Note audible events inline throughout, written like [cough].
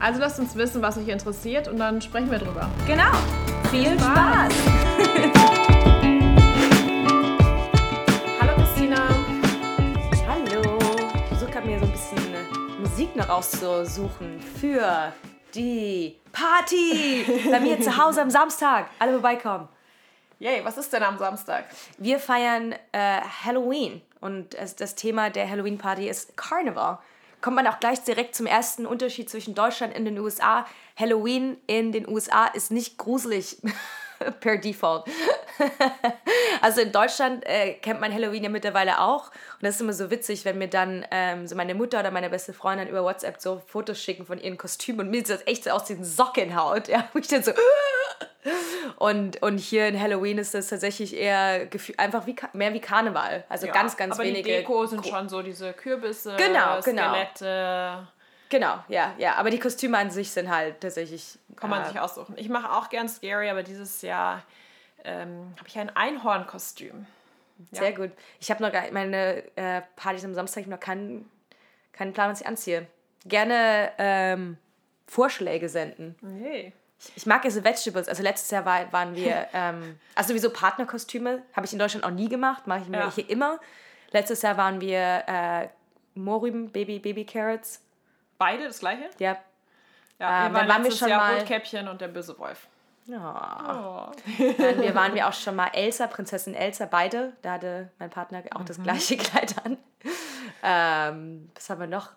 Also lasst uns wissen, was euch interessiert und dann sprechen wir drüber. Genau. Viel Spaß. [laughs] Hallo Christina. Hallo. Ich versuche gerade mir so ein bisschen Musik noch rauszusuchen für die Party [laughs] bei mir zu Hause am Samstag. Alle vorbeikommen. Yay, was ist denn am Samstag? Wir feiern äh, Halloween und das Thema der Halloween-Party ist Carnival kommt man auch gleich direkt zum ersten Unterschied zwischen Deutschland und den USA. Halloween in den USA ist nicht gruselig [laughs] per Default. [laughs] also in Deutschland äh, kennt man Halloween ja mittlerweile auch. Und das ist immer so witzig, wenn mir dann ähm, so meine Mutter oder meine beste Freundin über WhatsApp so Fotos schicken von ihren Kostümen und mir sieht das echt so aus wie ein Sockenhaut. Ja, wo ich dann so. [laughs] Und, und hier in Halloween ist das tatsächlich eher einfach wie, mehr wie Karneval. Also ja, ganz, ganz aber wenige. Die Deko sind schon so diese Kürbisse, genau, genau. Skelette. Genau, ja, ja. Aber die Kostüme an sich sind halt tatsächlich. Kann man äh, sich aussuchen. Ich mache auch gern Scary, aber dieses Jahr ähm, habe ich ein Einhornkostüm. Sehr ja. gut. Ich habe noch gar meine äh, Partys am Samstag, ich noch keinen, keinen Plan, was ich anziehe. Gerne ähm, Vorschläge senden. Nee. Ich mag diese Vegetables. Also letztes Jahr war, waren wir, [laughs] ähm, also sowieso Partnerkostüme, habe ich in Deutschland auch nie gemacht, mache ich mir ja. hier immer. Letztes Jahr waren wir äh, Mohrrüben, Baby, Baby Carrots. Beide das gleiche? Ja. Ja, wir waren, waren wir schon Jahr mal Rotkäppchen und der böse Wolf. Ja. Oh. Dann wir waren [laughs] wir auch schon mal Elsa, Prinzessin Elsa, beide. Da hatte mein Partner auch mhm. das gleiche [laughs] Kleid an. Ähm, was haben wir noch?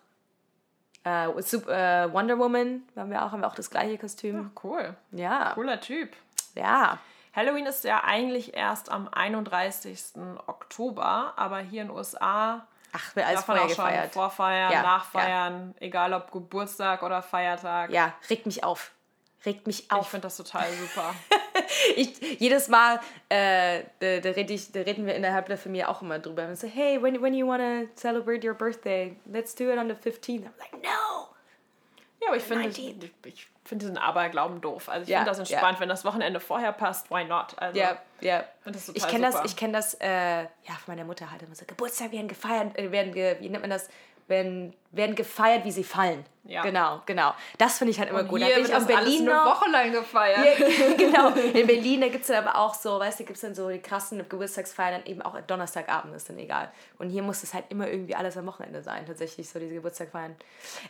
Äh, äh, Wonder Woman haben wir auch, haben wir auch das gleiche Kostüm. Ach, cool. Ja. Cooler Typ. Ja. Halloween ist ja eigentlich erst am 31. Oktober, aber hier in den USA Ach, wird alles vorher gefeiert. Vorfeiern, ja, nachfeiern, ja. egal ob Geburtstag oder Feiertag. Ja, regt mich auf. Regt mich auf. Ich finde das total super. [laughs] [laughs] ich, jedes Mal, äh, da, da, red ich, da reden wir innerhalb der Familie auch immer drüber. Und so, hey, when, when you want to celebrate your birthday, let's do it on the 15th. I'm like, no! Ja, aber ich finde ich finde diesen Aberglauben doof. Also ich ja, finde das entspannt, ja. wenn das Wochenende vorher passt, why not? Also, ja, ja. Ich kenne das, ich kenne das, äh, ja, von meiner Mutter halt immer so, Geburtstag werden gefeiert, äh, werden, ge, wie nennt man das, werden, werden gefeiert, wie sie fallen. Ja. Genau, genau. Das finde ich halt immer und gut. Hier da bin ich in Berlin eine Woche lang gefeiert. Ja, [laughs] [laughs] genau. In Berlin, da gibt es dann aber auch so, weißt du, gibt es dann so die krassen Geburtstagsfeiern, dann eben auch Donnerstagabend ist dann egal. Und hier muss es halt immer irgendwie alles am Wochenende sein, tatsächlich, so diese Geburtstagfeiern.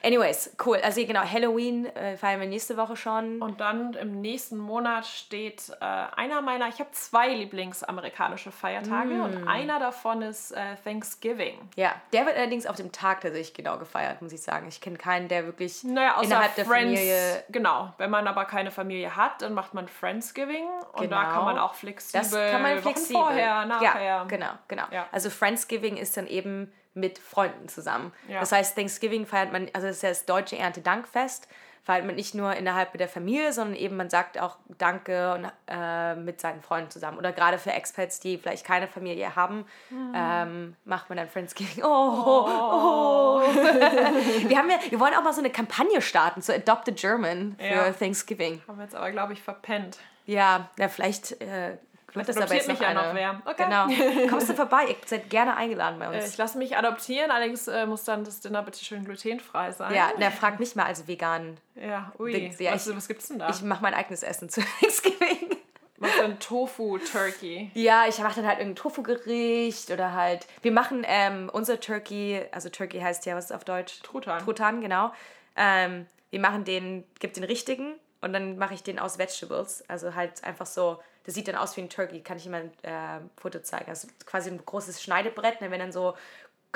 Anyways, cool. Also genau, Halloween äh, feiern wir nächste Woche schon. Und dann im nächsten Monat steht äh, einer meiner, ich habe zwei Lieblingsamerikanische Feiertage mm. und einer davon ist äh, Thanksgiving. Ja, der wird allerdings auf dem Tag tatsächlich genau gefeiert, muss ich sagen. Ich kenne keinen, der wirklich naja, innerhalb der Friends, Familie. Genau, wenn man aber keine Familie hat, dann macht man Friendsgiving und genau. da kann man auch flexibel. Das kann man flexibel. Wochen vorher, nachher. Ja, genau, genau. Ja. Also Friendsgiving ist dann eben mit Freunden zusammen. Ja. Das heißt, Thanksgiving feiert man, also das ist ja das deutsche Erntedankfest feiert man nicht nur innerhalb der Familie, sondern eben man sagt auch Danke und, äh, mit seinen Freunden zusammen. Oder gerade für Expats, die vielleicht keine Familie haben, mhm. ähm, macht man dann Friendsgiving. Oh, oh. oh. [laughs] wir, haben ja, wir wollen auch mal so eine Kampagne starten, so Adopt a German für ja. Thanksgiving. Haben wir jetzt aber, glaube ich, verpennt. Ja, ja vielleicht äh, Vielleicht das jetzt mich ja noch wer. Okay. Genau. [laughs] Kommst du vorbei? Ihr seid gerne eingeladen bei uns. Äh, ich lasse mich adoptieren, allerdings äh, muss dann das Dinner bitte schön glutenfrei sein. Ja, der fragt mich mal als vegan. Ja, ui. Ja, was, ich, was gibt's denn da? Ich mache mein eigenes Essen [laughs] zu Thanksgiving. Machst dann Tofu-Turkey? Ja, ich mache dann halt irgendein Tofu-Gericht oder halt. Wir machen ähm, unser Turkey, also Turkey heißt ja, was ist auf Deutsch? Truthahn. Truthahn, genau. Ähm, wir machen den, gibt den richtigen und dann mache ich den aus Vegetables. Also halt einfach so das sieht dann aus wie ein Turkey, kann ich mal ein äh, Foto zeigen. Also quasi ein großes Schneidebrett, ne, wenn dann so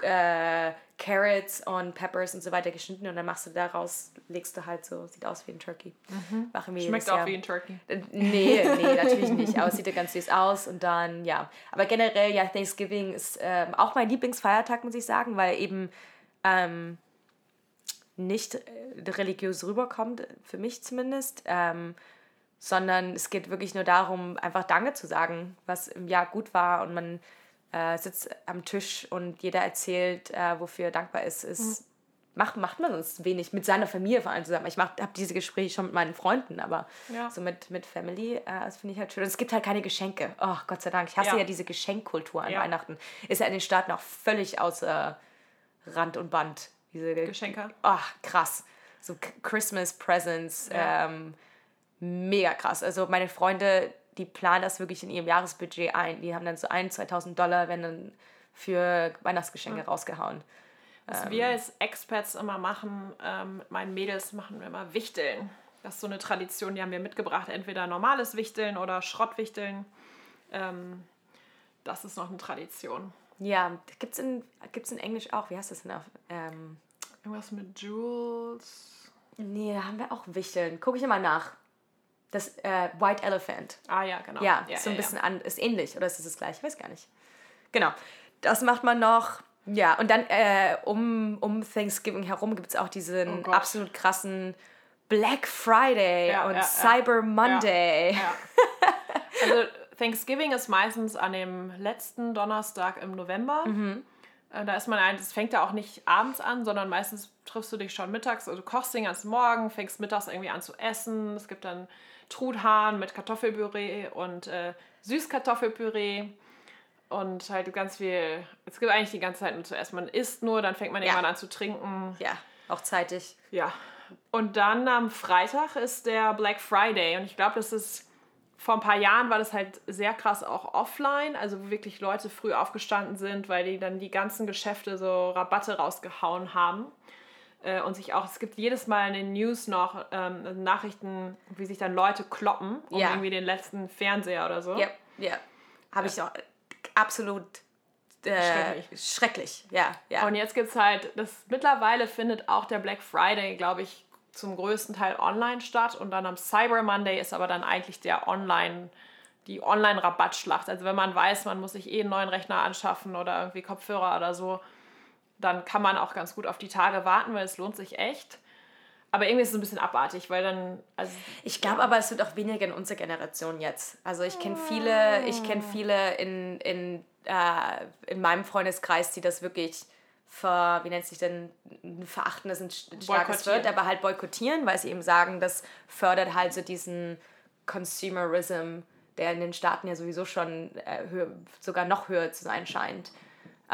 äh, Carrots und Peppers und so weiter geschnitten und dann machst du daraus, legst du halt so, sieht aus wie ein Turkey. Mhm. Machen wir Schmeckt auch Jahr. wie ein Turkey. Äh, nee, nee, natürlich nicht, aber es sieht ja ganz süß aus und dann, ja. Aber generell, ja, Thanksgiving ist ähm, auch mein Lieblingsfeiertag, muss ich sagen, weil eben ähm, nicht äh, religiös rüberkommt, für mich zumindest. Ähm, sondern es geht wirklich nur darum, einfach Danke zu sagen, was im Jahr gut war und man äh, sitzt am Tisch und jeder erzählt, äh, wofür er dankbar ist. ist mhm. macht, macht man sonst wenig mit seiner Familie vor allem zusammen. Ich habe diese Gespräche schon mit meinen Freunden, aber ja. so mit, mit Family, äh, das finde ich halt schön. Und es gibt halt keine Geschenke. Oh, Gott sei Dank. Ich hasse ja, ja diese Geschenkkultur an ja. Weihnachten. Ist ja in den Staaten auch völlig außer Rand und Band. Diese Geschenke. Oh, krass. So Christmas Presents. Ähm, mega krass. Also meine Freunde, die planen das wirklich in ihrem Jahresbudget ein. Die haben dann so 1.000, 2000 Dollar, wenn dann für Weihnachtsgeschenke ja. rausgehauen. Was ähm, wir als Experts immer machen, ähm, mit meinen Mädels machen wir immer Wichteln. Das ist so eine Tradition, die haben wir mitgebracht. Entweder normales Wichteln oder Schrottwichteln. Ähm, das ist noch eine Tradition. Ja, gibt es in, gibt's in Englisch auch. Wie heißt das denn auf? Ähm, Irgendwas mit Jules. Nee, da haben wir auch Wichteln. Gucke ich immer nach. Das äh, White Elephant. Ah ja, genau. Ja, ja so ein ja, bisschen ja. an, ist ähnlich oder ist es das gleiche? Ich weiß gar nicht. Genau. Das macht man noch. Ja, und dann äh, um, um Thanksgiving herum gibt es auch diesen oh absolut krassen Black Friday und Cyber Monday. [laughs] also Thanksgiving ist meistens an dem letzten Donnerstag im November. Mhm. Äh, da ist man ein, das fängt ja auch nicht abends an, sondern meistens triffst du dich schon mittags, also du kochst den ganzen Morgen, fängst mittags irgendwie an zu essen. Es gibt dann Truthahn mit Kartoffelpüree und äh, Süßkartoffelpüree und halt ganz viel. Es gibt eigentlich die ganze Zeit nur zu essen. Man isst nur, dann fängt man ja. irgendwann an zu trinken. Ja, auch zeitig. Ja. Und dann am Freitag ist der Black Friday und ich glaube, das ist vor ein paar Jahren war das halt sehr krass auch offline, also wo wirklich Leute früh aufgestanden sind, weil die dann die ganzen Geschäfte so Rabatte rausgehauen haben. Äh, und sich auch, es gibt jedes Mal in den News noch ähm, Nachrichten, wie sich dann Leute kloppen um ja. irgendwie den letzten Fernseher oder so. Ja, ja. Habe ich auch absolut äh, schrecklich. schrecklich. Ja, ja. Und jetzt gibt es halt, das mittlerweile findet auch der Black Friday, glaube ich, zum größten Teil online statt. Und dann am Cyber Monday ist aber dann eigentlich der Online, die Online-Rabattschlacht. Also wenn man weiß, man muss sich eh einen neuen Rechner anschaffen oder irgendwie Kopfhörer oder so, dann kann man auch ganz gut auf die Tage warten, weil es lohnt sich echt. Aber irgendwie ist es ein bisschen abartig, weil dann. Also, ich glaube ja. aber, es wird auch weniger in unserer Generation jetzt. Also ich kenne viele, ich kenne viele in, in, äh, in meinem Freundeskreis, die das wirklich ver, wie nennt sich denn, verachten ist ein starkes Wort, aber halt boykottieren, weil sie eben sagen, das fördert halt so diesen Consumerism, der in den Staaten ja sowieso schon äh, höher, sogar noch höher zu sein scheint.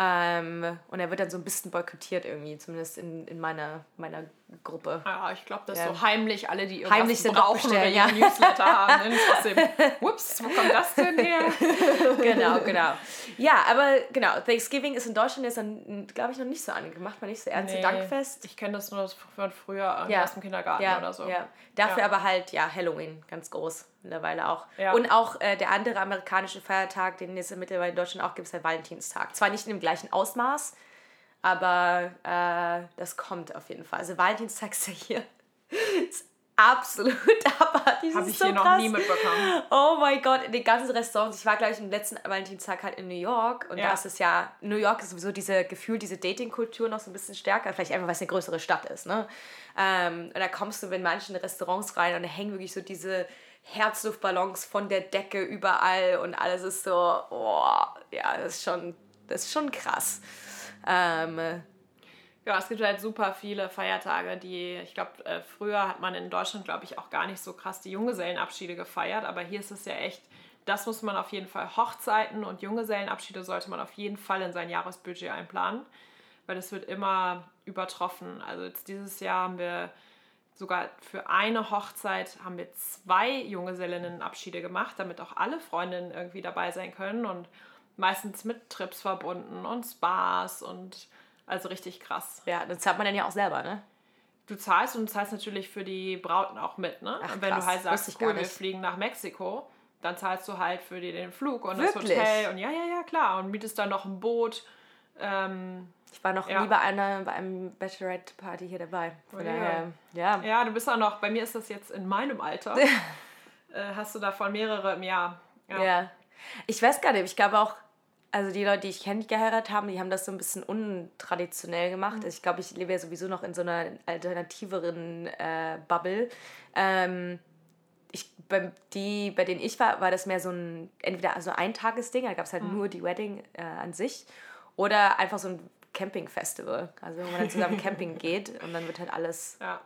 Ähm, und er wird dann so ein bisschen boykottiert irgendwie, zumindest in, in meiner, meiner Gruppe. Ja, ich glaube, dass ja. so heimlich alle, die irgendwas heimlich sind brauchen oder ja. Newsletter haben, trotzdem, [laughs] whoops, wo kommt das denn her? [laughs] genau, genau. Ja, aber genau, Thanksgiving ist in Deutschland jetzt glaube ich, noch nicht so angemacht, man nicht so ernst nee, Dankfest. Ich kenne das nur von früher ja. aus dem Kindergarten ja, oder so. Ja. Dafür aber halt, ja, Halloween, ganz groß mittlerweile auch. Und auch äh, der andere amerikanische Feiertag, den es mittlerweile in Deutschland auch gibt, ist der Valentinstag. Zwar nicht in dem gleichen Ausmaß, aber äh, das kommt auf jeden Fall. Also Valentinstag ist ja hier [laughs] ist absolut [laughs] abartig. Habe ich so hier krass. noch nie mitbekommen. Oh mein Gott, in den ganzen Restaurants. Ich war gleich im letzten Valentinstag halt in New York und ja. da ist es ja, New York ist sowieso diese Gefühl, diese Dating-Kultur noch so ein bisschen stärker. Vielleicht einfach, weil es eine größere Stadt ist. Ne? Ähm, und da kommst du in manchen Restaurants rein und da hängen wirklich so diese Herzluftballons von der Decke überall und alles ist so, oh, ja, das ist schon, das ist schon krass. Ähm, ja, es gibt halt super viele Feiertage, die, ich glaube, äh, früher hat man in Deutschland, glaube ich, auch gar nicht so krass die Junggesellenabschiede gefeiert, aber hier ist es ja echt, das muss man auf jeden Fall, Hochzeiten und Junggesellenabschiede sollte man auf jeden Fall in sein Jahresbudget einplanen, weil das wird immer übertroffen. Also jetzt dieses Jahr haben wir sogar für eine Hochzeit haben wir zwei Junggesellinnenabschiede gemacht, damit auch alle Freundinnen irgendwie dabei sein können und meistens mit Trips verbunden und Spas und also richtig krass. Ja, das zahlt man dann ja auch selber, ne? Du zahlst und du zahlst natürlich für die Brauten auch mit, ne? Ach, und wenn krass, du halt sagst, cool, wir fliegen nach Mexiko, dann zahlst du halt für die den Flug und Wirklich? das Hotel und ja, ja, ja, klar. Und mietest dann noch ein Boot. Ähm, ich war noch ja. nie bei einer bei einem Bachelorette-Party hier dabei. Von oh, daher, ja. ja. du bist auch noch, bei mir ist das jetzt in meinem Alter. [laughs] äh, hast du davon mehrere im Jahr. Ja. ja. Ich weiß gar nicht, ich glaube auch, also die Leute, die ich kenne, die geheiratet haben, die haben das so ein bisschen untraditionell gemacht. Mhm. Ich glaube, ich lebe ja sowieso noch in so einer alternativeren äh, Bubble. Ähm, ich, bei, die, bei denen ich war, war das mehr so ein, entweder also ein Tagesding, da gab es halt mhm. nur die Wedding äh, an sich, oder einfach so ein Camping-Festival, also wo man dann zusammen [laughs] Camping geht und dann wird halt alles, ja,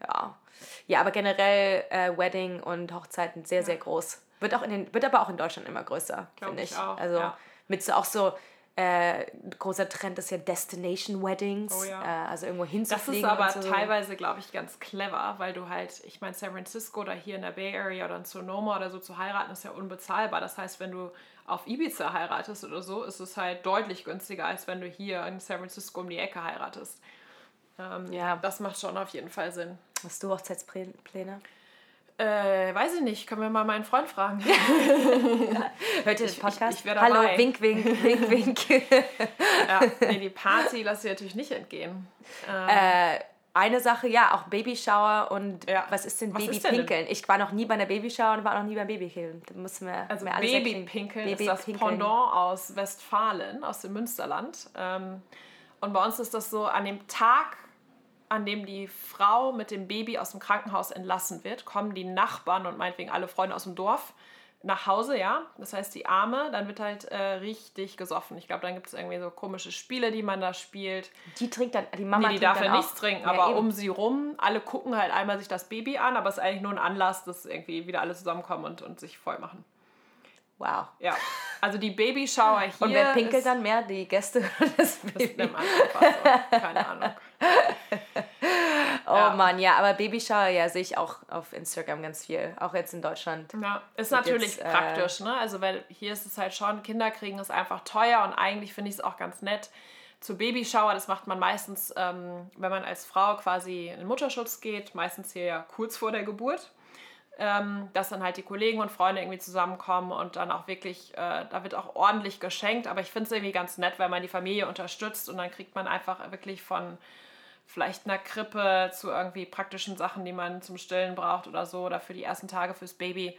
ja, ja aber generell äh, Wedding und Hochzeiten sehr, ja. sehr groß. Wird, auch in den, wird aber auch in Deutschland immer größer, finde ich. ich. Auch, also ja. Mit so auch so äh, großer Trend ist ja Destination Weddings, oh ja. äh, also irgendwo hinzufliegen. Das ist aber so. teilweise, glaube ich, ganz clever, weil du halt, ich meine, San Francisco oder hier in der Bay Area oder in Sonoma oder so zu heiraten ist ja unbezahlbar. Das heißt, wenn du auf Ibiza heiratest oder so, ist es halt deutlich günstiger, als wenn du hier in San Francisco um die Ecke heiratest. Ähm, ja. Das macht schon auf jeden Fall Sinn. Hast du Hochzeitspläne? Äh, weiß ich nicht. Können wir mal meinen Freund fragen. [laughs] Hört ihr den Podcast? Ich, ich, ich Hallo, wink, wink, wink, wink. [laughs] ja, nee, die Party lasse ich natürlich nicht entgehen. Ähm, äh, eine Sache, ja, auch Babyshower und ja. was ist denn Babypinkeln? Ich war noch nie bei einer Babyshower und war noch nie beim Babypinkeln. Da müssen wir also alles Babypinkeln Baby ist das Pendant aus Westfalen, aus dem Münsterland. Ähm, und bei uns ist das so, an dem Tag an dem die Frau mit dem Baby aus dem Krankenhaus entlassen wird, kommen die Nachbarn und meinetwegen alle Freunde aus dem Dorf nach Hause, ja. Das heißt, die Arme, dann wird halt äh, richtig gesoffen. Ich glaube, dann gibt es irgendwie so komische Spiele, die man da spielt. Die trinkt dann, die Mama nee, die darf ja nichts trinken, ja, aber eben. um sie rum, alle gucken halt einmal sich das Baby an, aber es ist eigentlich nur ein Anlass, dass irgendwie wieder alle zusammenkommen und, und sich voll machen. Wow. Ja. Also die Babyshower hier. Und wer pinkelt dann mehr? Die Gäste oder das Baby? Das so. Keine Ahnung. [laughs] oh ja. Mann, ja, aber Babyshower, ja, sehe ich auch auf Instagram ganz viel. Auch jetzt in Deutschland. Ja, ist natürlich jetzt, äh, praktisch, äh, ne? Also, weil hier ist es halt schon, Kinder kriegen es einfach teuer und eigentlich finde ich es auch ganz nett. Zu Babyshower, das macht man meistens, ähm, wenn man als Frau quasi in Mutterschutz geht, meistens hier ja kurz vor der Geburt ähm, dass dann halt die Kollegen und Freunde irgendwie zusammenkommen und dann auch wirklich, äh, da wird auch ordentlich geschenkt. Aber ich finde es irgendwie ganz nett, weil man die Familie unterstützt und dann kriegt man einfach wirklich von vielleicht einer Krippe zu irgendwie praktischen Sachen, die man zum Stillen braucht oder so oder für die ersten Tage fürs Baby.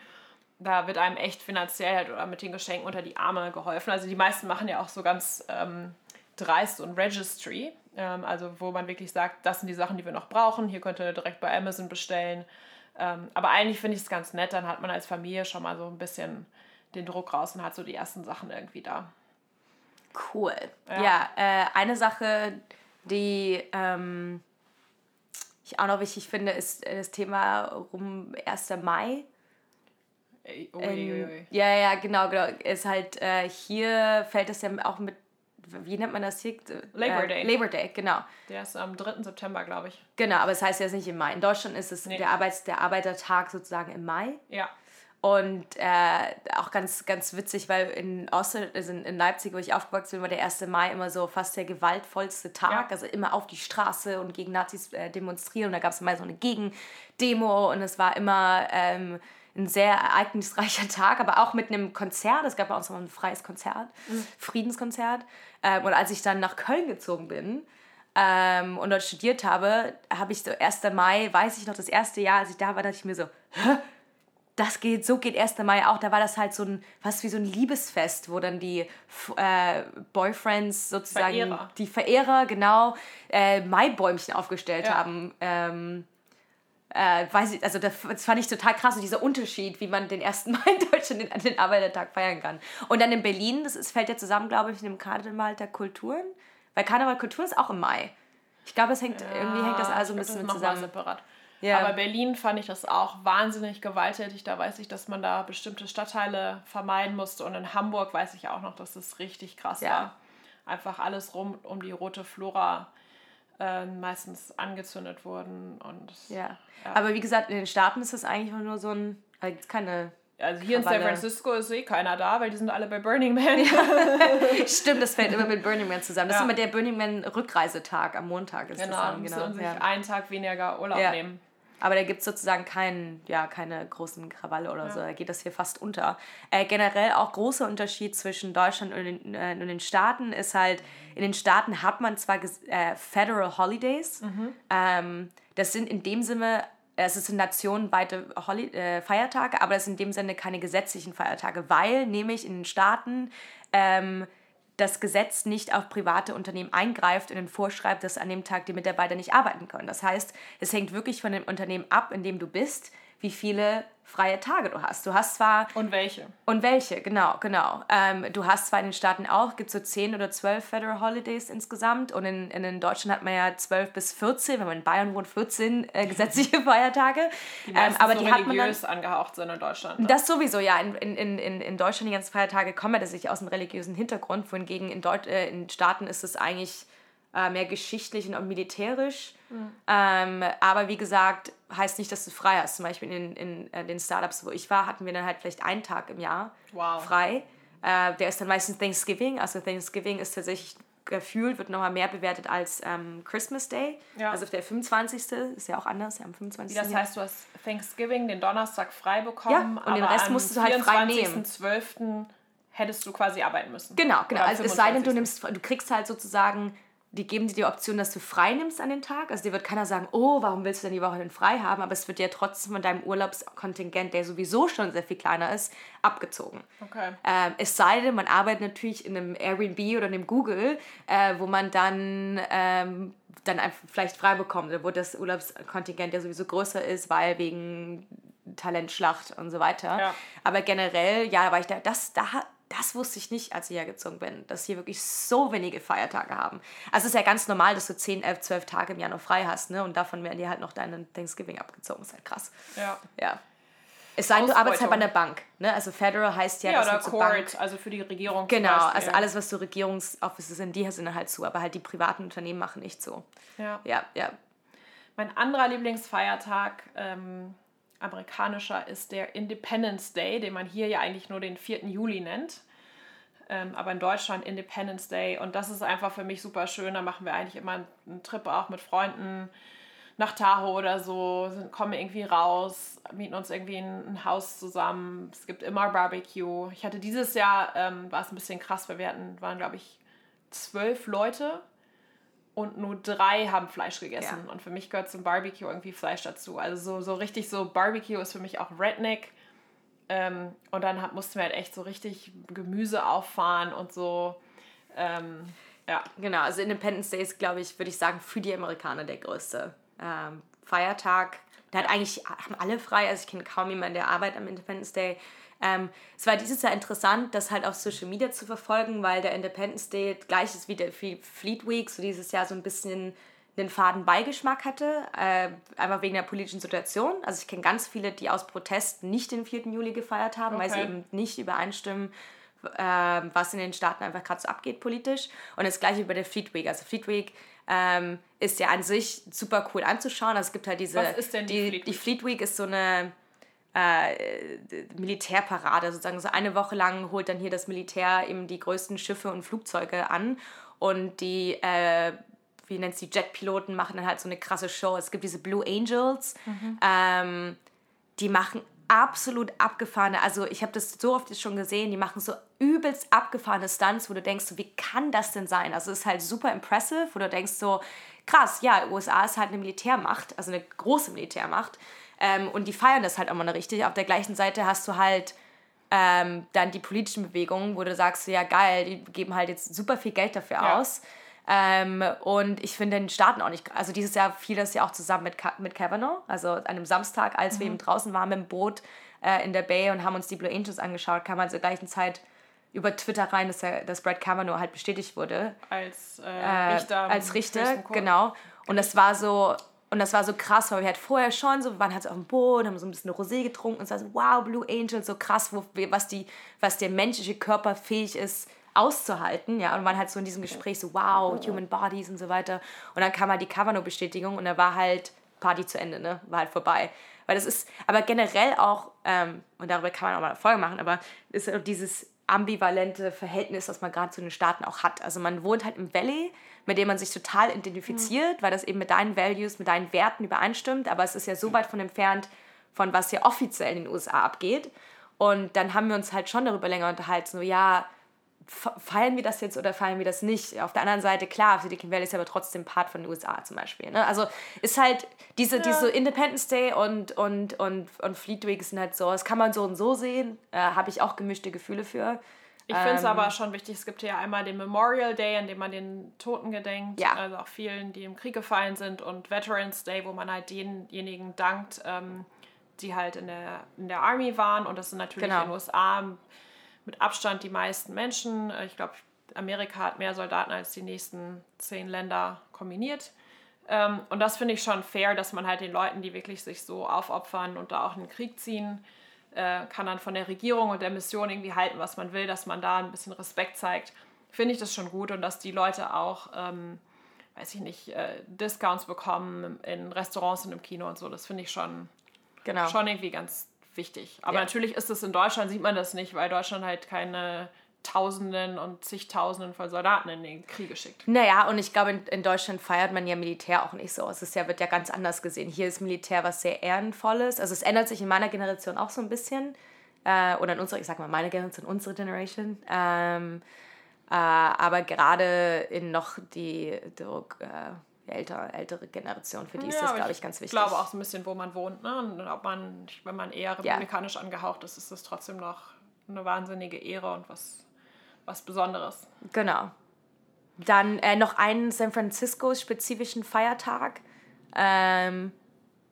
Da wird einem echt finanziell halt oder mit den Geschenken unter die Arme geholfen. Also die meisten machen ja auch so ganz ähm, dreist und Registry, ähm, also wo man wirklich sagt, das sind die Sachen, die wir noch brauchen. Hier könnt ihr direkt bei Amazon bestellen. Ähm, aber eigentlich finde ich es ganz nett, dann hat man als Familie schon mal so ein bisschen den Druck raus und hat so die ersten Sachen irgendwie da. Cool. Ja, ja äh, eine Sache, die ähm, ich auch noch wichtig finde, ist das Thema um 1. Mai. Ui, ui, ui. Ja, ja, genau, genau. Ist halt äh, hier fällt es ja auch mit wie nennt man das hier? Labor äh, Day. Labor Day, genau. Der ist am 3. September, glaube ich. Genau, aber es das heißt jetzt nicht im Mai. In Deutschland ist es nee. der, Arbeits-, der Arbeitertag sozusagen im Mai. Ja. Und äh, auch ganz, ganz witzig, weil in Oslo, also in Leipzig, wo ich aufgewachsen bin, war der 1. Mai immer so fast der gewaltvollste Tag. Ja. Also immer auf die Straße und gegen Nazis äh, demonstrieren. Und da gab es immer so eine Gegendemo und es war immer ähm, ein sehr ereignisreicher [laughs] Tag, aber auch mit einem Konzert. Es gab bei uns noch ein freies Konzert, mhm. Friedenskonzert. Ähm, und als ich dann nach Köln gezogen bin ähm, und dort studiert habe, habe ich so 1. Mai, weiß ich noch, das erste Jahr, als ich da war, dachte ich mir so, Hä? Das geht, so geht 1. Mai auch. Da war das halt so ein, was wie so ein Liebesfest, wo dann die äh, Boyfriends sozusagen, Verehrer. die Verehrer, genau, äh, Maibäumchen aufgestellt ja. haben. Ähm, äh, weiß ich, also das, fand ich total krass, dieser Unterschied, wie man den 1. [laughs] Mai in Deutschland den, den Arbeitertag feiern kann. Und dann in Berlin, das ist, fällt ja zusammen, glaube ich, in dem Karneval der Kulturen, weil Karneval Kultur ist auch im Mai. Ich glaube, es hängt, ja, irgendwie hängt das also ein bisschen das zusammen. Separat. Ja. Aber Berlin fand ich das auch wahnsinnig gewalttätig. Da weiß ich, dass man da bestimmte Stadtteile vermeiden musste. Und in Hamburg weiß ich auch noch, dass das richtig krass ja. war. Einfach alles rum um die rote Flora äh, meistens angezündet wurden. Und, ja. ja. Aber wie gesagt, in den Staaten ist das eigentlich nur so ein, also keine also hier Krawalle. in San Francisco ist eh keiner da, weil die sind alle bei Burning Man. Ja. [laughs] Stimmt, das fällt immer mit Burning Man zusammen. Das ja. ist immer der Burning Man Rückreisetag am Montag. Ist genau, das dann, genau. sich ja. einen Tag weniger Urlaub nehmen. Aber da gibt es sozusagen kein, ja, keine großen Krawalle oder ja. so. Da geht das hier fast unter. Äh, generell auch großer Unterschied zwischen Deutschland und den, äh, und den Staaten ist halt, in den Staaten hat man zwar äh, Federal Holidays. Mhm. Ähm, das sind in dem Sinne es sind nationenweite Holi äh, Feiertage, aber das sind in dem Sinne keine gesetzlichen Feiertage, weil nämlich in den Staaten ähm, das Gesetz nicht auf private Unternehmen eingreift und dann vorschreibt, dass an dem Tag die Mitarbeiter nicht arbeiten können. Das heißt, es hängt wirklich von dem Unternehmen ab, in dem du bist, wie viele freie Tage du hast. Du hast zwar... Und welche. Und welche, genau, genau. Ähm, du hast zwar in den Staaten auch, gibt es so 10 oder 12 Federal Holidays insgesamt und in, in, in Deutschland hat man ja 12 bis 14, wenn man in Bayern wohnt, 14 äh, gesetzliche [laughs] Feiertage. Die ähm, aber so die hat man dann, angehaucht sind in Deutschland. Ne? Das sowieso, ja. In, in, in, in Deutschland die ganzen Feiertage kommen ja tatsächlich aus dem religiösen Hintergrund, wohingegen in, Deut äh, in Staaten ist es eigentlich äh, mehr geschichtlich und militärisch. Mhm. Ähm, aber wie gesagt, heißt nicht, dass du frei hast. Zum Beispiel in, in, in äh, den Startups, wo ich war, hatten wir dann halt vielleicht einen Tag im Jahr wow. frei. Äh, der ist dann meistens Thanksgiving. Also Thanksgiving ist tatsächlich gefühlt, wird nochmal mehr bewertet als ähm, Christmas Day. Ja. Also der 25. ist ja auch anders, ja, am 25. Das heißt, du hast Thanksgiving den Donnerstag frei bekommen, ja, und den Rest musst du halt frei nehmen. 12. hättest du quasi arbeiten müssen. Genau, genau. Also es sei denn, du nimmst, du kriegst halt sozusagen die geben dir die Option, dass du frei nimmst an den Tag. Also dir wird keiner sagen, oh, warum willst du denn die Woche denn frei haben? Aber es wird dir trotzdem von deinem Urlaubskontingent, der sowieso schon sehr viel kleiner ist, abgezogen. Okay. Ähm, es sei denn, man arbeitet natürlich in einem Airbnb oder in einem Google, äh, wo man dann, ähm, dann einfach vielleicht frei bekommt, wo das Urlaubskontingent ja sowieso größer ist, weil wegen Talentschlacht und so weiter. Ja. Aber generell, ja, weil ich da, das, da das wusste ich nicht, als ich hergezogen bin, dass hier wirklich so wenige Feiertage haben. Also es ist ja ganz normal, dass du 10, 11, 12 Tage im Jahr noch frei hast, ne? Und davon werden dir halt noch deine Thanksgiving abgezogen. ist halt krass. Ja. Ja. Es sei denn, du arbeitest halt bei einer Bank. Ne? Also Federal heißt ja, ja dass oder Court, Bank, also für die Regierung. Genau, also alles, was so Regierungsoffices sind, die sind halt zu. Aber halt die privaten Unternehmen machen nicht so. Ja. Ja, ja. Mein anderer Lieblingsfeiertag ähm, amerikanischer ist der Independence Day, den man hier ja eigentlich nur den 4. Juli nennt. Ähm, aber in Deutschland Independence Day. Und das ist einfach für mich super schön. Da machen wir eigentlich immer einen Trip auch mit Freunden nach Tahoe oder so, kommen irgendwie raus, mieten uns irgendwie ein, ein, Haus zusammen. Es gibt immer Barbecue. Ich hatte dieses Jahr, ähm, war es ein bisschen krass, weil wir hatten, waren glaube ich zwölf Leute und nur drei haben Fleisch gegessen. Ja. Und für mich gehört zum Barbecue irgendwie Fleisch dazu. Also so, so richtig so Barbecue ist für mich auch Redneck. Ähm, und dann hat, mussten wir halt echt so richtig Gemüse auffahren und so. Ähm, ja. Genau, also Independence Day ist, glaube ich, würde ich sagen, für die Amerikaner der größte ähm, Feiertag. Da hat eigentlich, haben alle frei, also ich kenne kaum jemanden, der arbeitet am Independence Day. Ähm, es war dieses Jahr interessant, das halt auf Social Media zu verfolgen, weil der Independence Day gleich ist wie der Fleet Week, so dieses Jahr so ein bisschen den faden Beigeschmack hatte, äh, einfach wegen der politischen Situation. Also ich kenne ganz viele, die aus Protest nicht den 4. Juli gefeiert haben, okay. weil sie eben nicht übereinstimmen, äh, was in den Staaten einfach gerade so abgeht politisch. Und das gleiche über der Fleet Week. Also Fleet Week ähm, ist ja an sich super cool anzuschauen. Also es gibt halt diese... Was ist denn die, die Fleet Week? Die Fleet Week ist so eine äh, Militärparade sozusagen. So eine Woche lang holt dann hier das Militär eben die größten Schiffe und Flugzeuge an und die, äh, wie nennt sie, Jetpiloten machen dann halt so eine krasse Show. Es gibt diese Blue Angels, mhm. ähm, die machen absolut abgefahrene, also ich habe das so oft jetzt schon gesehen, die machen so übelst abgefahrene Stunts, wo du denkst, so, wie kann das denn sein? Also es ist halt super impressive, wo du denkst so, krass, ja, USA ist halt eine Militärmacht, also eine große Militärmacht. Ähm, und die feiern das halt immer noch richtig. Auf der gleichen Seite hast du halt ähm, dann die politischen Bewegungen, wo du sagst, ja geil, die geben halt jetzt super viel Geld dafür ja. aus. Ähm, und ich finde den Staaten auch nicht, also dieses Jahr fiel das ja auch zusammen mit, mit Kavanaugh, also an einem Samstag, als mhm. wir eben draußen waren mit dem Boot äh, in der Bay und haben uns die Blue Angels angeschaut, kam man zur gleichen Zeit über Twitter rein, dass, er, dass Brad Kavanaugh halt bestätigt wurde. Als äh, Richter. Äh, als Richter, genau. Und das war so, und das war so krass, weil wir halt vorher schon so, wir waren halt so auf dem Boot, haben so ein bisschen Rosé getrunken und es war so, wow, Blue Angel, so krass, wo, was, die, was der menschliche Körper fähig ist auszuhalten, ja, und waren halt so in diesem Gespräch so, wow, Human Bodies und so weiter. Und dann kam halt die Kavanaugh-Bestätigung und da war halt Party zu Ende, ne, war halt vorbei. Weil das ist, aber generell auch, ähm, und darüber kann man auch mal eine Folge machen, aber ist auch dieses ambivalente Verhältnis, das man gerade zu den Staaten auch hat. Also man wohnt halt im Valley, mit dem man sich total identifiziert, mhm. weil das eben mit deinen Values, mit deinen Werten übereinstimmt, aber es ist ja so weit von entfernt von was hier offiziell in den USA abgeht. Und dann haben wir uns halt schon darüber länger unterhalten, so ja, feiern wir das jetzt oder feiern wir das nicht? Auf der anderen Seite, klar, Silicon Valley ist aber trotzdem Part von den USA zum Beispiel. Ne? Also ist halt diese, ja. diese Independence Day und, und, und, und Fleet Week sind halt so, das kann man so und so sehen, äh, habe ich auch gemischte Gefühle für. Ich finde es ähm, aber schon wichtig, es gibt ja einmal den Memorial Day, an dem man den Toten gedenkt, ja. also auch vielen, die im Krieg gefallen sind, und Veterans Day, wo man halt denjenigen dankt, ähm, die halt in der, in der Army waren und das sind natürlich Genau. in den USA mit Abstand die meisten Menschen. Äh, Ich glaube, Amerika hat mehr Soldaten als die nächsten zehn Länder kombiniert. Ähm, und das finde ich schon fair, dass man halt den Leuten, die wirklich sich so aufopfern und da auch in den Krieg ziehen, äh, kann dann von der Regierung und der Mission irgendwie halten, was man will, dass man da ein bisschen Respekt zeigt. Finde ich das schon gut und dass die Leute auch, ähm, weiß ich nicht, äh, Discounts bekommen in Restaurants und im Kino und so. Das finde ich schon, Genau. schon irgendwie ganz wichtig. Aber Ja. natürlich ist es in Deutschland, sieht man das nicht, weil Deutschland halt keine Tausenden und zigtausenden von Soldaten in den Krieg schickt. Naja, und ich glaube, in, in Deutschland feiert man ja Militär auch nicht so. Es ist ja, wird ja ganz anders gesehen. Hier ist Militär was sehr Ehrenvolles. Also es ändert sich in meiner Generation auch so ein bisschen. Äh, oder in unserer, ich sag mal, meine Generation, unsere Generation. Ähm, äh, aber gerade in noch die, die äh, ältere, ältere Generation, für die ist das, glaube ich, ganz wichtig. Ich glaube auch so ein bisschen, wo man wohnt. Ne? Und ob man, wenn man eher republikanisch angehaucht ist, ist das trotzdem noch eine wahnsinnige Ehre und was, was Besonderes. Genau. Dann äh, noch einen San Francisco-spezifischen Feiertag. Ähm,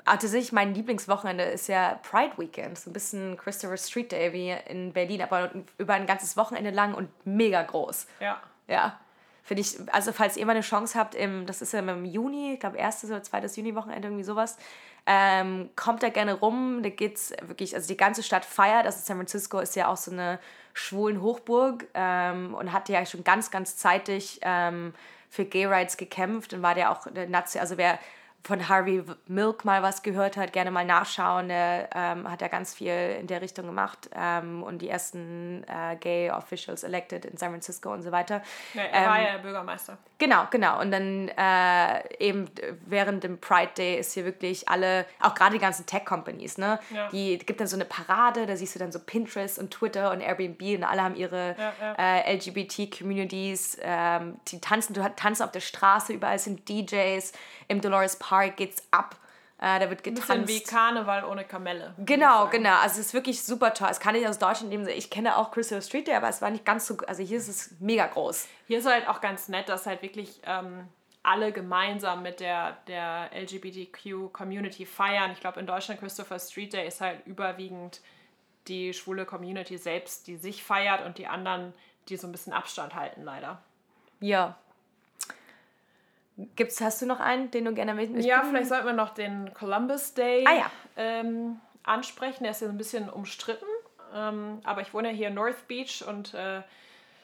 ah, tatsächlich mein Lieblingswochenende ist ja Pride Weekend. So ein bisschen Christopher Street Day wie in Berlin, aber über ein ganzes Wochenende lang und mega groß. Ja. Ja. Finde ich, also falls ihr mal eine Chance habt, im, das ist ja im Juni, ich glaube erstes oder zweites Juni-Wochenende, irgendwie sowas, ähm, kommt da gerne rum. Da geht's wirklich, also die ganze Stadt feiert. Also San Francisco ist ja auch so eine schwulen Hochburg ähm, und hat ja schon ganz, ganz zeitig ähm, für Gay Rights gekämpft und war der auch der Nazi, also wer von Harvey Milk mal was gehört hat, gerne mal nachschauen. Der ähm, hat ja ganz viel in der Richtung gemacht ähm, und die ersten äh, Gay Officials elected in San Francisco und so weiter. ja er war ja Bürgermeister. Genau, genau. Und dann äh, eben während dem Pride Day ist hier wirklich alle, auch gerade die ganzen Tech-Companies, ne? Ja. Die gibt dann so eine Parade, da siehst du dann so Pinterest und Twitter und Airbnb und alle haben ihre Ja, ja. Äh, LGBT-Communities, ähm, die tanzen, du tanzen auf der Straße, überall sind DJs, im Dolores Park geht's ab. Äh, da wird Ein getanzt. bisschen wie Karneval ohne Kamelle. Genau, genau. Also es ist wirklich super toll. Es kann ich aus Deutschland nehmen. Ich kenne auch Christopher Street Day, aber es war nicht ganz so. Also hier ist es mega groß. Hier ist halt auch ganz nett, dass halt wirklich ähm, alle gemeinsam mit der, der LGBTQ-Community feiern. Ich glaube, in Deutschland Christopher Street Day ist halt überwiegend die schwule Community selbst, die sich feiert und die anderen, die so ein bisschen Abstand halten, leider. Ja. Gibt's, hast du noch einen, den du gerne ich Ja, vielleicht sollten wir noch den Columbus Day Ah, ja. ähm, ansprechen. Der ist ja so ein bisschen umstritten. Ähm, aber ich wohne ja hier in North Beach und äh,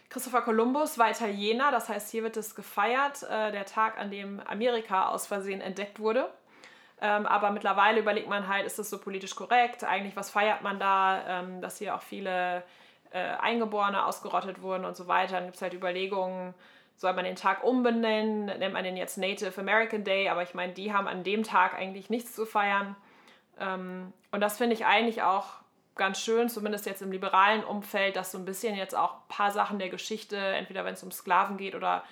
Christopher Columbus war Italiener. Das heißt, hier wird es gefeiert, äh, der Tag, an dem Amerika aus Versehen entdeckt wurde. Ähm, aber mittlerweile überlegt man halt, ist das so politisch korrekt? Eigentlich, was feiert man da? Ähm, dass hier auch viele äh, Eingeborene ausgerottet wurden und so weiter. Dann gibt es halt Überlegungen, soll man den Tag umbenennen? Nennt man den jetzt Native American Day? Aber ich meine, die haben an dem Tag eigentlich nichts zu feiern. Ähm, und das finde ich eigentlich auch ganz schön, zumindest jetzt im liberalen Umfeld, dass so ein bisschen jetzt auch ein paar Sachen der Geschichte, entweder wenn es um Sklaven geht oder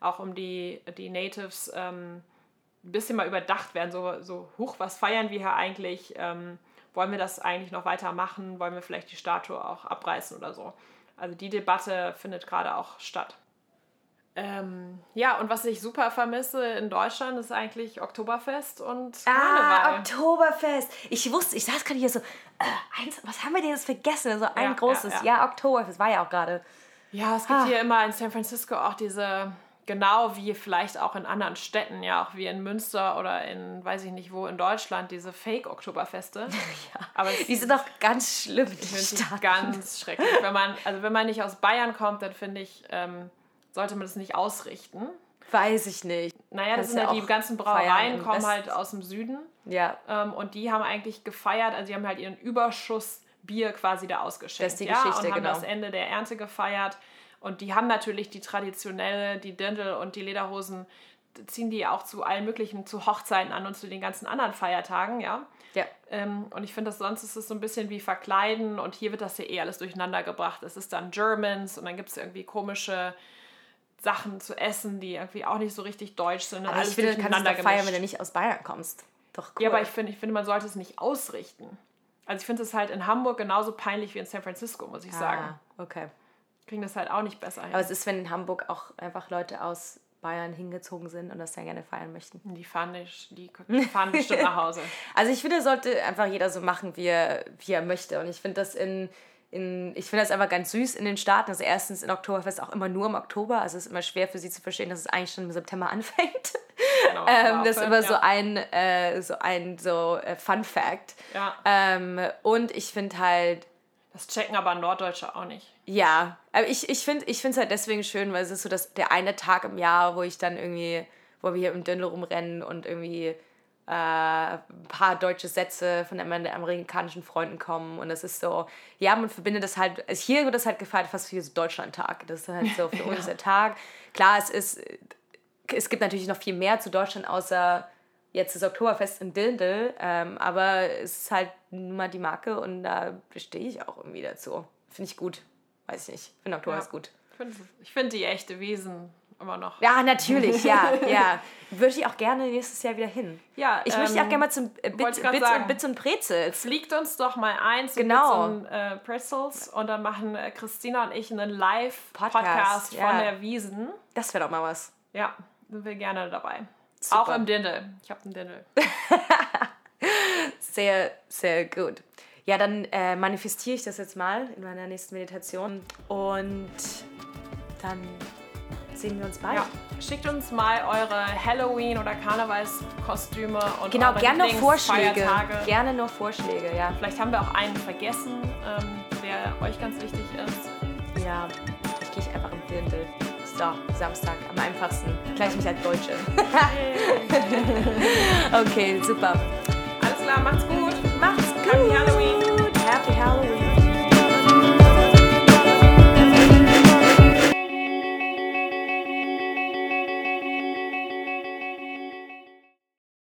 auch um die, die Natives, ähm, ein bisschen mal überdacht werden. So, so huch, was feiern wir hier eigentlich? Ähm, wollen wir das eigentlich noch weitermachen? Wollen wir vielleicht die Statue auch abreißen oder so? Also die Debatte findet gerade auch statt. Ähm, ja, und was ich super vermisse in Deutschland ist eigentlich Oktoberfest und Ah, Karneval. Oktoberfest. Ich wusste, ich saß gerade hier so, äh, eins, was haben wir denn jetzt vergessen? So ein Ja, großes. ja, Ja, ja. Oktoberfest war ja auch gerade. Ja, es gibt Ah. hier immer in San Francisco auch diese, genau wie vielleicht auch in anderen Städten, ja, auch wie in Münster oder in, weiß ich nicht wo, in Deutschland, diese Fake-Oktoberfeste. [laughs] Ja. Aber es Die sind doch ganz schlimm, die finde ich Staaten. ganz schrecklich. Wenn man, also wenn man nicht aus Bayern kommt, dann finde ich, ähm, sollte man das nicht ausrichten. Weiß ich nicht. Naja, das sind ja ja die ganzen Brauereien, kommen halt aus dem Süden. Ja, Ähm, und die haben eigentlich gefeiert, also die haben halt ihren Überschuss Bier quasi da ausgeschenkt. Das ist die ja, Geschichte, und haben genau. das Ende der Ernte gefeiert. Und die haben natürlich die traditionelle, die Dirndl und die Lederhosen, ziehen die auch zu allen möglichen, zu Hochzeiten an und zu den ganzen anderen Feiertagen, ja. ja. Ähm, und ich finde, das sonst ist es so ein bisschen wie Verkleiden und hier wird das ja eh alles durcheinander gebracht. Es ist dann Germans und dann gibt es irgendwie komische Sachen zu essen, die irgendwie auch nicht so richtig deutsch sind. Aber ich finde, du kannst doch feiern, wenn du nicht aus Bayern kommst. Doch cool. Ja, aber ich finde, ich finde, man sollte es nicht ausrichten. Also ich finde es halt in Hamburg genauso peinlich wie in San Francisco, muss ich sagen. Ah, okay. Kriegen das halt auch nicht besser hin. Aber es ist, wenn in Hamburg auch einfach Leute aus Bayern hingezogen sind und das sehr gerne feiern möchten. Die fahren, nicht, die fahren bestimmt nach Hause. [laughs] Also ich finde, sollte einfach jeder so machen, wie er, wie er möchte. Und ich finde das in, in ich finde das einfach ganz süß in den Staaten. Also erstens in Oktoberfest auch immer nur im Oktober. Also es ist immer schwer für sie zu verstehen, dass es eigentlich schon im September [laughs] anfängt. Genau, ähm, das ist immer ja. so ein, äh, so ein so äh, Fun Fact. Ja. Ähm, und ich finde halt, das checken aber Norddeutsche auch nicht. Ja, aber ich, ich finde es halt deswegen schön, weil es ist so das, der eine Tag im Jahr, wo ich dann irgendwie, wo wir hier im Dündel rumrennen und irgendwie äh, ein paar deutsche Sätze von amerikanischen Freunden kommen und es ist so, ja, man verbindet das halt, also hier wird das halt gefeiert fast wie so Deutschlandtag. Das ist halt so für [laughs] uns der Tag. Klar, es ist, es gibt natürlich noch viel mehr zu Deutschland, außer jetzt das Oktoberfest in Dindel, ähm, aber es ist halt nun mal die Marke und da stehe ich auch irgendwie dazu. Finde ich gut. Weiß ich nicht. Finde Oktober ja. ist gut. Ich finde die echte Wesen immer noch. Ja, natürlich, ja, [laughs] ja. Würde ich auch gerne nächstes Jahr wieder hin. Ja, ich ähm, möchte auch gerne mal zum äh, Bits, Bits, und, Bits und Prezels. Fliegt uns doch mal ein zu genau. Bits und äh, Pretzels und dann machen äh, Christina und ich einen Live-Podcast ja. von der Wiesen. Das wäre doch mal was. Ja, sind wir gerne dabei. Super. Auch im Dindel. Ich habe einen Dindel. [laughs] sehr, sehr gut. Ja, dann äh, manifestiere ich das jetzt mal in meiner nächsten Meditation und dann sehen wir uns bald. Ja. Schickt uns mal eure Halloween- oder Karnevalskostüme und genau, gerne noch Vorschläge. Gerne noch Vorschläge, ja. Vielleicht haben wir auch einen vergessen, ähm, der euch ganz wichtig ist. Ja, ich gehe einfach im Dirndl. So, Samstag, am einfachsten. Gleich mich als Deutsche. [laughs] okay, super. Alles klar, macht's gut. Macht's gut.